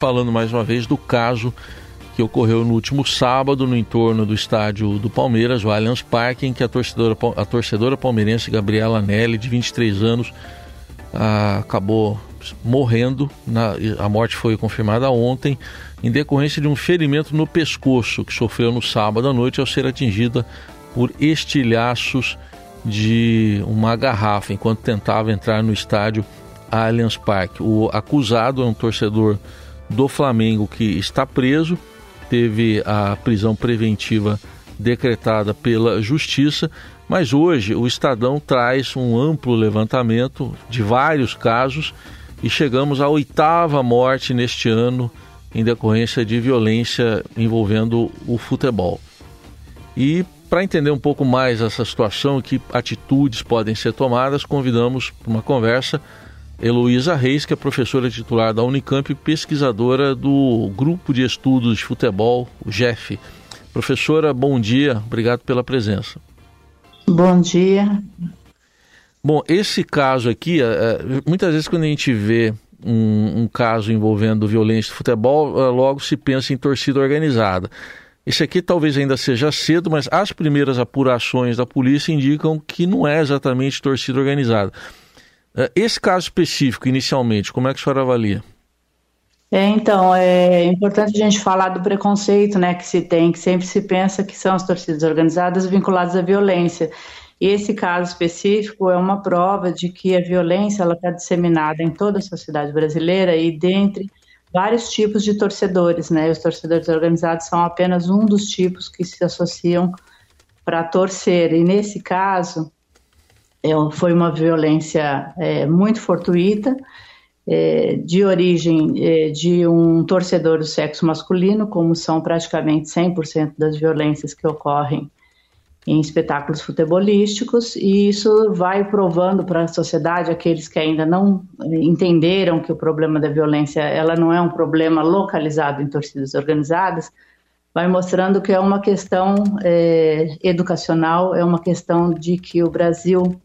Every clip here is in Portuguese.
falando mais uma vez do caso que ocorreu no último sábado no entorno do estádio do Palmeiras, o Allianz Parque, em que a torcedora, a torcedora palmeirense Gabriela Nelly, de 23 anos, acabou morrendo. A morte foi confirmada ontem em decorrência de um ferimento no pescoço que sofreu no sábado à noite ao ser atingida por estilhaços de uma garrafa enquanto tentava entrar no estádio Allianz Parque. O acusado é um torcedor do Flamengo que está preso, teve a prisão preventiva decretada pela Justiça, mas hoje o Estadão traz um amplo levantamento de vários casos e chegamos à oitava morte neste ano em decorrência de violência envolvendo o futebol. E para entender um pouco mais essa situação, que atitudes podem ser tomadas, convidamos para uma conversa Heloísa Reis, que é professora titular da Unicamp e pesquisadora do Grupo de Estudos de Futebol, o GEF. Professora, bom dia, obrigado pela presença. Bom dia. Bom, esse caso aqui, é, é, muitas vezes quando a gente vê um, um caso envolvendo violência de futebol, é, logo se pensa em torcida organizada. Esse aqui talvez ainda seja cedo, mas as primeiras apurações da polícia indicam que não é exatamente torcida organizada. É, esse caso específico, inicialmente, como é que a senhora avalia? É, então, é importante a gente falar do preconceito né, que se tem, que sempre se pensa que são as torcidas organizadas vinculadas à violência. E esse caso específico é uma prova de que a violência está disseminada em toda a sociedade brasileira e dentre vários tipos de torcedores. Né? Os torcedores organizados são apenas um dos tipos que se associam para torcer. E nesse caso, é, foi uma violência é, muito fortuita, é, de origem é, de um torcedor do sexo masculino, como são praticamente 100% das violências que ocorrem em espetáculos futebolísticos, e isso vai provando para a sociedade, aqueles que ainda não entenderam que o problema da violência ela não é um problema localizado em torcidas organizadas, vai mostrando que é uma questão é, educacional, é uma questão de que o Brasil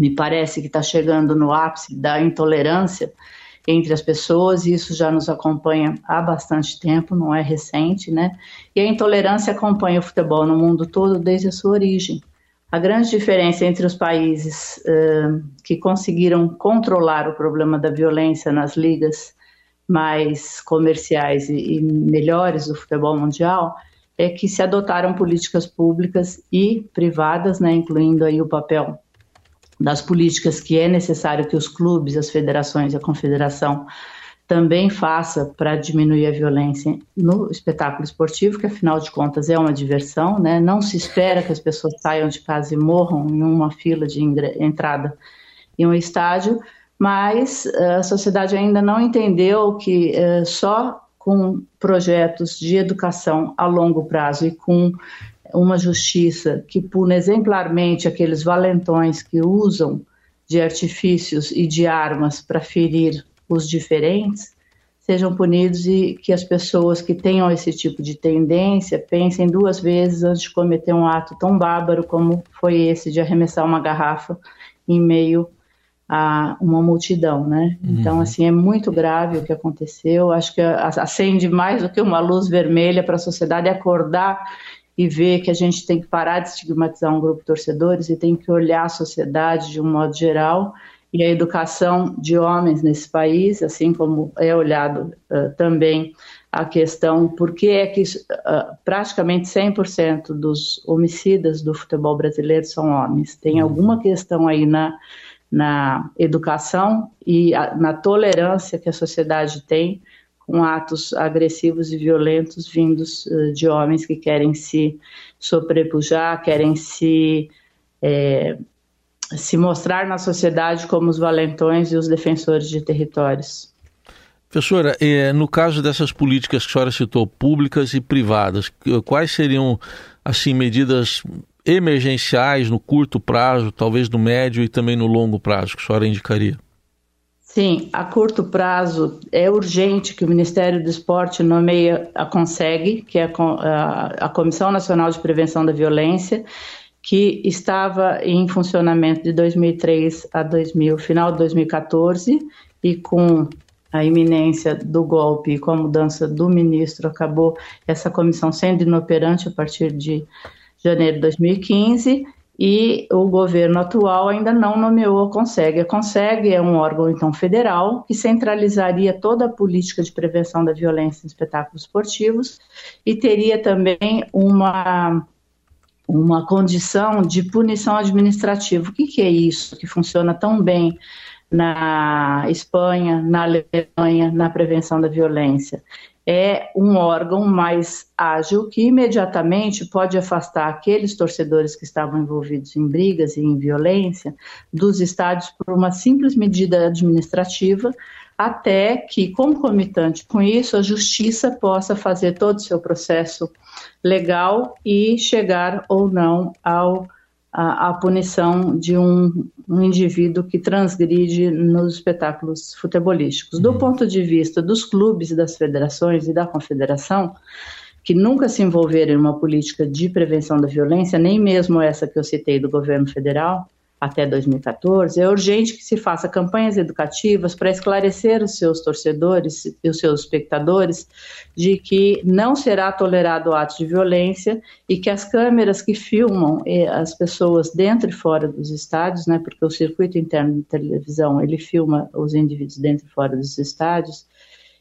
me parece que está chegando no ápice da intolerância entre as pessoas, e isso já nos acompanha há bastante tempo, não é recente, né? E a intolerância acompanha o futebol no mundo todo desde a sua origem. A grande diferença entre os países uh, que conseguiram controlar o problema da violência nas ligas mais comerciais e, e melhores do futebol mundial é que se adotaram políticas públicas e privadas, né, incluindo aí o papel das políticas que é necessário que os clubes, as federações e a confederação também faça para diminuir a violência no espetáculo esportivo, que afinal de contas é uma diversão, né? Não se espera que as pessoas saiam de casa e morram em uma fila de entrada em um estádio, mas eh, a sociedade ainda não entendeu que uh, só com projetos de educação a longo prazo e com uma justiça que pune exemplarmente aqueles valentões que usam de artifícios e de armas para ferir os diferentes, sejam punidos e que as pessoas que tenham esse tipo de tendência pensem duas vezes antes de cometer um ato tão bárbaro como foi esse de arremessar uma garrafa em meio a uma multidão, né? Uhum. Então, assim, é muito grave o que aconteceu. Acho que acende mais do que uma luz vermelha para a sociedade acordar e ver que a gente tem que parar de estigmatizar um grupo de torcedores e tem que olhar a sociedade de um modo geral e a educação de homens nesse país, assim como é olhado uh, também a questão por que é que uh, praticamente 100% dos homicidas do futebol brasileiro são homens. Tem uhum. alguma questão aí na, na educação e a, na tolerância que a sociedade tem com atos agressivos e violentos vindos uh, de homens que querem se sobrepujar, querem se, é, se mostrar na sociedade como os valentões e os defensores de territórios. Professora, eh, no caso dessas políticas que a senhora citou, públicas e privadas, quais seriam assim medidas emergenciais no curto prazo, talvez no médio e também no longo prazo que a senhora indicaria? Sim, a curto prazo é urgente que o Ministério do Esporte nomeie a CONSEG, que é a, Comissão Nacional de Prevenção da Violência, que estava em funcionamento de 2003 a 2000, final de 2014, e com a iminência do golpe e com a mudança do ministro, acabou essa comissão sendo inoperante a partir de janeiro de 2015 e o governo atual ainda não nomeou a CONSEG. A CONSEG é um órgão, então, federal que centralizaria toda a política de prevenção da violência em espetáculos esportivos e teria também uma, uma condição de punição administrativa. O que, que é isso que funciona tão bem na Espanha, na Alemanha, na prevenção da violência? é um órgão mais ágil que imediatamente pode afastar aqueles torcedores que estavam envolvidos em brigas e em violência dos estádios por uma simples medida administrativa, até que, concomitante com isso, a justiça possa fazer todo o seu processo legal e chegar ou não ao a, a punição de um, um, indivíduo que transgride nos espetáculos futebolísticos. Do uhum. ponto de vista dos clubes, das federações e da confederação, que nunca se envolveram em uma política de prevenção da violência, nem mesmo essa que eu citei do governo federal, até 2014, é urgente que se faça campanhas educativas para esclarecer os seus torcedores e os seus espectadores de que não será tolerado atos de violência e que as câmeras que filmam eh, as pessoas dentro e fora dos estádios, né, porque o circuito interno de televisão ele filma os indivíduos dentro e fora dos estádios,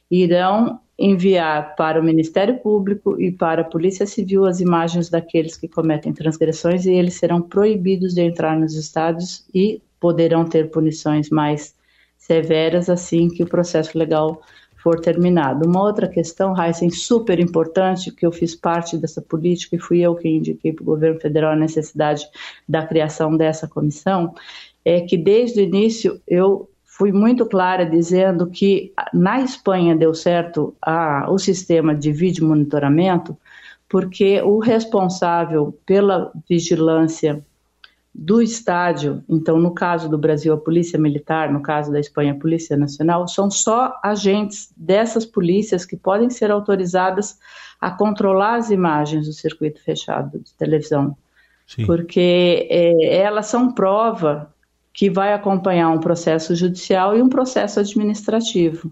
irão enviar para o Ministério Público e para a Polícia Civil as imagens daqueles que cometem transgressões e eles serão proibidos de entrar nos estados e poderão ter punições mais severas assim que o processo legal for terminado. Uma outra questão, Heisen, super importante, que eu fiz parte dessa política e fui eu que indiquei para o governo federal a necessidade da criação dessa comissão, é que desde o início eu fui muito clara dizendo que na Espanha deu certo a, o sistema de vídeo monitoramento, porque o responsável pela vigilância do estádio, então no caso do Brasil a Polícia Militar, no caso da Espanha a Polícia Nacional, são só agentes dessas polícias que podem ser autorizadas a controlar as imagens do circuito fechado de televisão, Sim. porque é, elas são prova que vai acompanhar um processo judicial e um processo administrativo.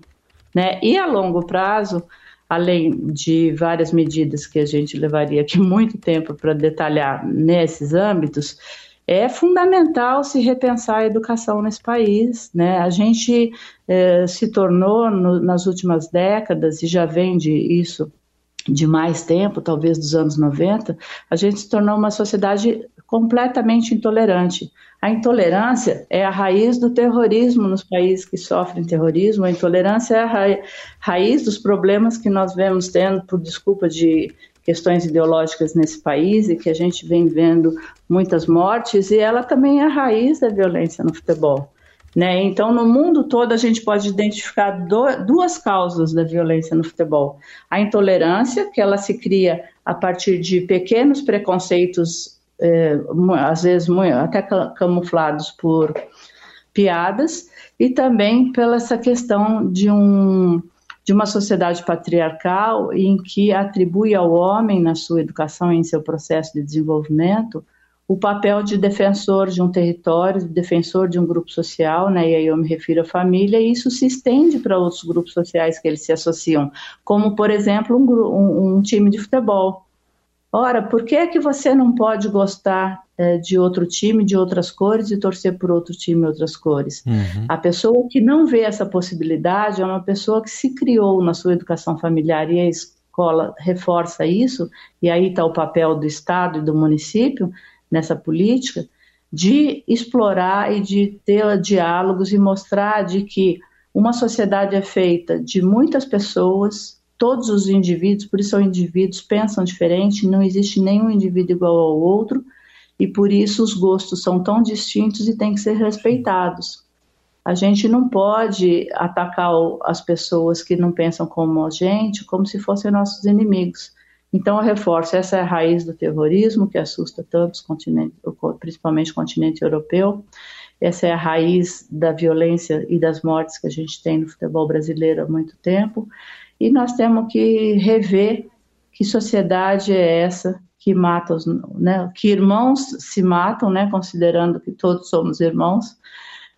Né? E a longo prazo, além de várias medidas que a gente levaria aqui muito tempo para detalhar nesses âmbitos, é fundamental se repensar a educação nesse país. Né? A gente eh, se tornou, no, nas últimas décadas, e já vem de isso de mais tempo, talvez dos anos 90, a gente se tornou uma sociedade completamente intolerante. A intolerância é a raiz do terrorismo nos países que sofrem terrorismo. A intolerância é a ra raiz dos problemas que nós vemos tendo por desculpa de questões ideológicas nesse país e que a gente vem vendo muitas mortes, e ela também é a raiz da violência no futebol. Né? Então, no mundo todo, a gente pode identificar do, duas causas da violência no futebol: a intolerância, que ela se cria a partir de pequenos preconceitos é, às vezes até camuflados por piadas, e também pela essa questão de, um, de uma sociedade patriarcal em que atribui ao homem, na sua educação e em seu processo de desenvolvimento, o papel de defensor de um território, de defensor de um grupo social, né, e aí eu me refiro à família, e isso se estende para outros grupos sociais que eles se associam, como, por exemplo, um, um, um time de futebol. Ora, por que é que você não pode gostar é, de outro time, de outras cores e torcer por outro time, outras cores? Uhum. A pessoa que não vê essa possibilidade é uma pessoa que se criou na sua educação familiar e a escola reforça isso, e aí está o papel do Estado e do município nessa política, de explorar e de ter diálogos e mostrar de que uma sociedade é feita de muitas pessoas todos os indivíduos, por isso são indivíduos, pensam diferente, não existe nenhum indivíduo igual ao outro, e por isso os gostos são tão distintos e têm que ser respeitados. A gente não pode atacar as pessoas que não pensam como a gente como se fossem nossos inimigos. Então, eu reforço, essa é a raiz do terrorismo que assusta tantos continentes, principalmente o continente europeu. Essa é a raiz da violência e das mortes que a gente tem no futebol brasileiro há muito tempo. E nós temos que rever que sociedade é essa que mata os, né, que irmãos se matam, né, considerando que todos somos irmãos,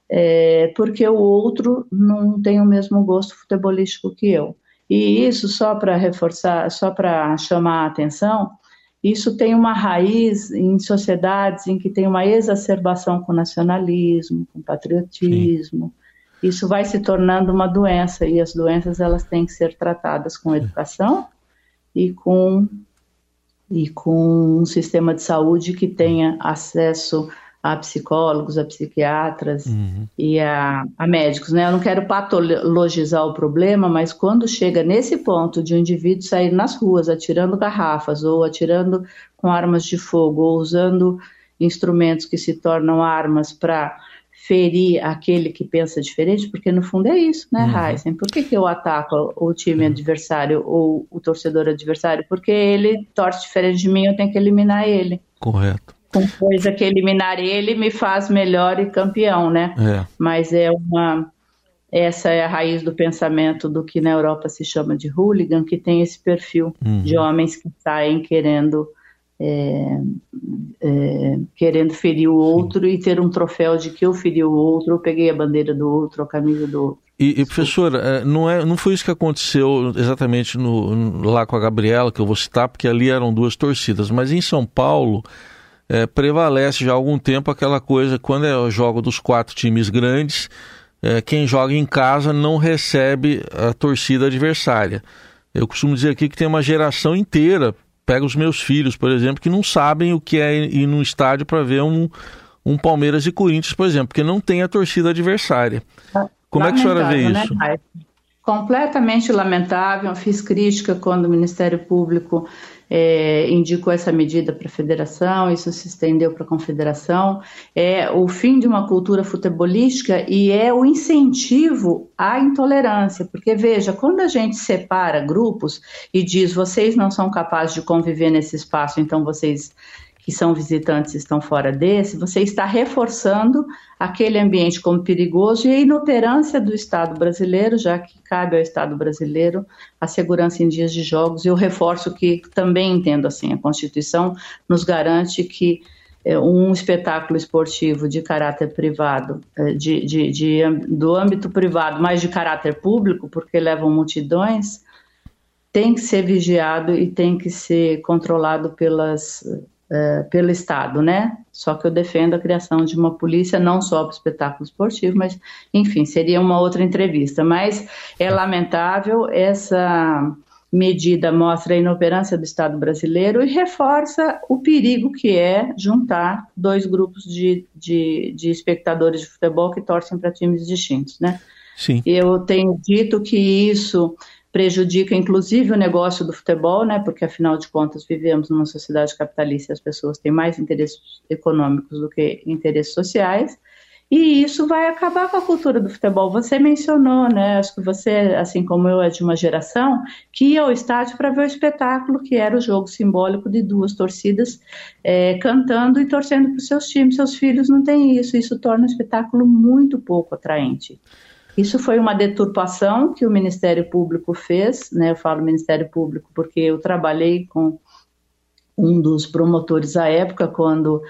é, porque o outro não tem o mesmo gosto futebolístico que eu. E isso, só para reforçar, só para chamar a atenção, isso tem uma raiz em sociedades em que tem uma exacerbação com nacionalismo, com patriotismo. Sim. Isso vai se tornando uma doença e as doenças elas têm que ser tratadas com educação e com e com um sistema de saúde que tenha acesso a psicólogos, a psiquiatras uhum. e a, a, médicos. Né? Eu não quero patologizar o problema, mas quando chega nesse ponto de um indivíduo sair nas ruas atirando garrafas ou atirando com armas de fogo ou usando instrumentos que se tornam armas para ferir aquele que pensa diferente, porque no fundo é isso, né, uhum. Heisen? Por que, que eu ataco o time uhum. adversário ou o torcedor adversário? Porque ele torce diferente de mim, eu tenho que eliminar ele. Correto com coisa que eliminar ele me faz melhor e campeão, né? É. Mas é uma essa é a raiz do pensamento do que na Europa se chama de hooligan, que tem esse perfil uhum. de homens que saem querendo é, é, querendo ferir o outro Sim. e ter um troféu de que eu feri o outro, eu peguei a bandeira do outro, a camisa do outro. E, e professora, é, não, é, não foi isso que aconteceu exatamente no, lá com a Gabriela, que eu vou citar, porque ali eram duas torcidas, mas em São Paulo é, prevalece já há algum tempo aquela coisa, quando é o jogo dos quatro times grandes, é, quem joga em casa não recebe a torcida adversária. Eu costumo dizer aqui que tem uma geração inteira, pega os meus filhos, por exemplo, que não sabem o que é ir num estádio para ver um, um Palmeiras e Corinthians, por exemplo, porque não tem a torcida adversária. Como é que a senhora vê isso? Né, Completamente lamentável. Fiz crítica quando o Ministério Público é, indicou essa medida para a federação, isso se estendeu para a confederação, é o fim de uma cultura futebolística e é o incentivo à intolerância, porque veja, quando a gente separa grupos e diz vocês não são capazes de conviver nesse espaço, então vocês que são visitantes estão fora desse, você está reforçando aquele ambiente como perigoso e a inoperância do Estado brasileiro, já que cabe ao Estado brasileiro a segurança em dias de jogos. Eu reforço que também entendo assim, a Constituição nos garante que é, um espetáculo esportivo de caráter privado, é, de, de, de, do âmbito privado, mas de caráter público, porque levam multidões, tem que ser vigiado e tem que ser controlado pelas uh, pelo Estado, né? Só que eu defendo a criação de uma polícia não só para o espetáculo esportivo, mas, enfim, seria uma outra entrevista. Mas é lamentável essa medida mostra a inoperância do Estado brasileiro e reforça o perigo que é juntar dois grupos de, de, de espectadores de futebol que torcem para times distintos, né? Sim. Eu tenho dito que isso prejudica inclusive o negócio do futebol, né? Porque afinal de contas vivemos numa sociedade capitalista, e as pessoas têm mais interesses econômicos do que interesses sociais. E isso vai acabar com a cultura do futebol. Você mencionou, né? Acho que você, assim como eu, é de uma geração que ia ao estádio para ver o espetáculo, que era o jogo simbólico de duas torcidas é, cantando e torcendo para os seus times. Seus filhos não têm isso. Isso torna o espetáculo muito pouco atraente. Isso foi uma deturpação que o Ministério Público fez, né? Eu falo Ministério Público porque eu trabalhei com um dos promotores à época, quando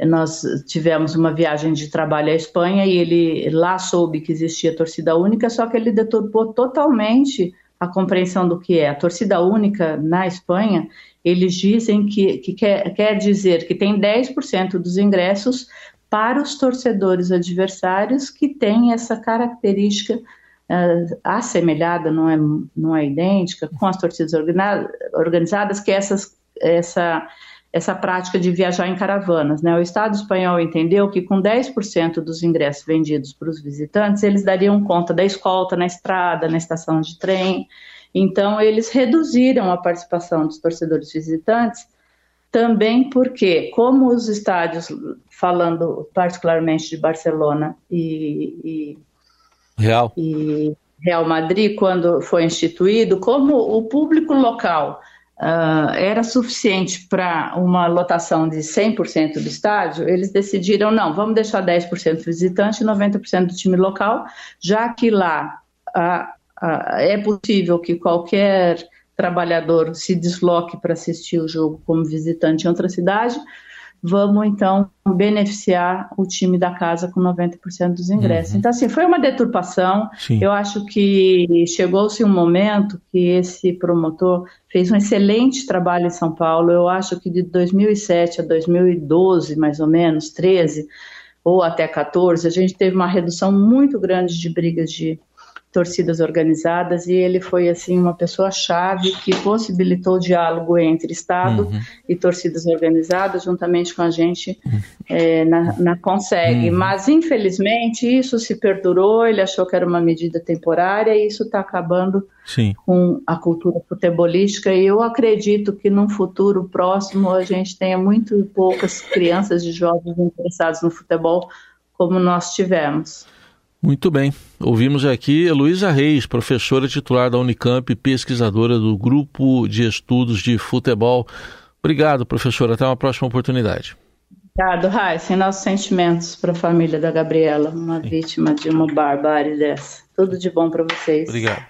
nós tivemos uma viagem de trabalho à Espanha e ele lá soube que existia torcida única, só que ele deturpou totalmente a compreensão do que é. A torcida única na Espanha, eles dizem que, que quer, quer dizer que tem 10% dos ingressos para os torcedores adversários que têm essa característica uh, assemelhada, não é, não é idêntica, com as torcidas organizadas, que é essas, essa, essa prática de viajar em caravanas. Né? O Estado espanhol entendeu que com 10% dos ingressos vendidos para os visitantes, eles dariam conta da escolta na estrada, na estação de trem. Então, eles reduziram a participação dos torcedores visitantes também porque, como os estádios, falando particularmente de Barcelona e, e Real. e Real Madrid, quando foi instituído, como o público local uh, era suficiente para uma lotação de 100% do estádio, eles decidiram, não, vamos deixar 10% visitante e 90% do time local, já que lá uh, uh, é possível que qualquer trabalhador se desloque para assistir o jogo como visitante em outra cidade, vamos então beneficiar o time da casa com 90% dos ingressos. Uhum. Então, assim, foi uma deturpação. Sim. Eu acho que chegou-se um momento que esse promotor fez um excelente trabalho em São Paulo. Eu acho que de 2007 a 2012, mais ou menos, 13 ou até 14, a gente teve uma redução muito grande de brigas de torcidas organizadas e ele foi assim uma pessoa chave que possibilitou o diálogo entre Estado uhum. e torcidas organizadas juntamente com a gente uhum. é, na, na Consegue. Uhum. Mas infelizmente isso se perdurou. Ele achou que era uma medida temporária e isso está acabando Sim. com a cultura futebolística. E eu acredito que num futuro próximo a gente tenha muito poucas crianças e jovens interessados no futebol como nós tivemos. Muito bem. Ouvimos aqui Heloísa Reis, professora titular da Unicamp e pesquisadora do Grupo de Estudos de Futebol. Obrigado, professora. Até uma próxima oportunidade. Obrigado, Raíssa. Nossos sentimentos para a família da Gabriela, uma Sim. vítima de uma barbárie dessa. Tudo de bom para vocês. Obrigado.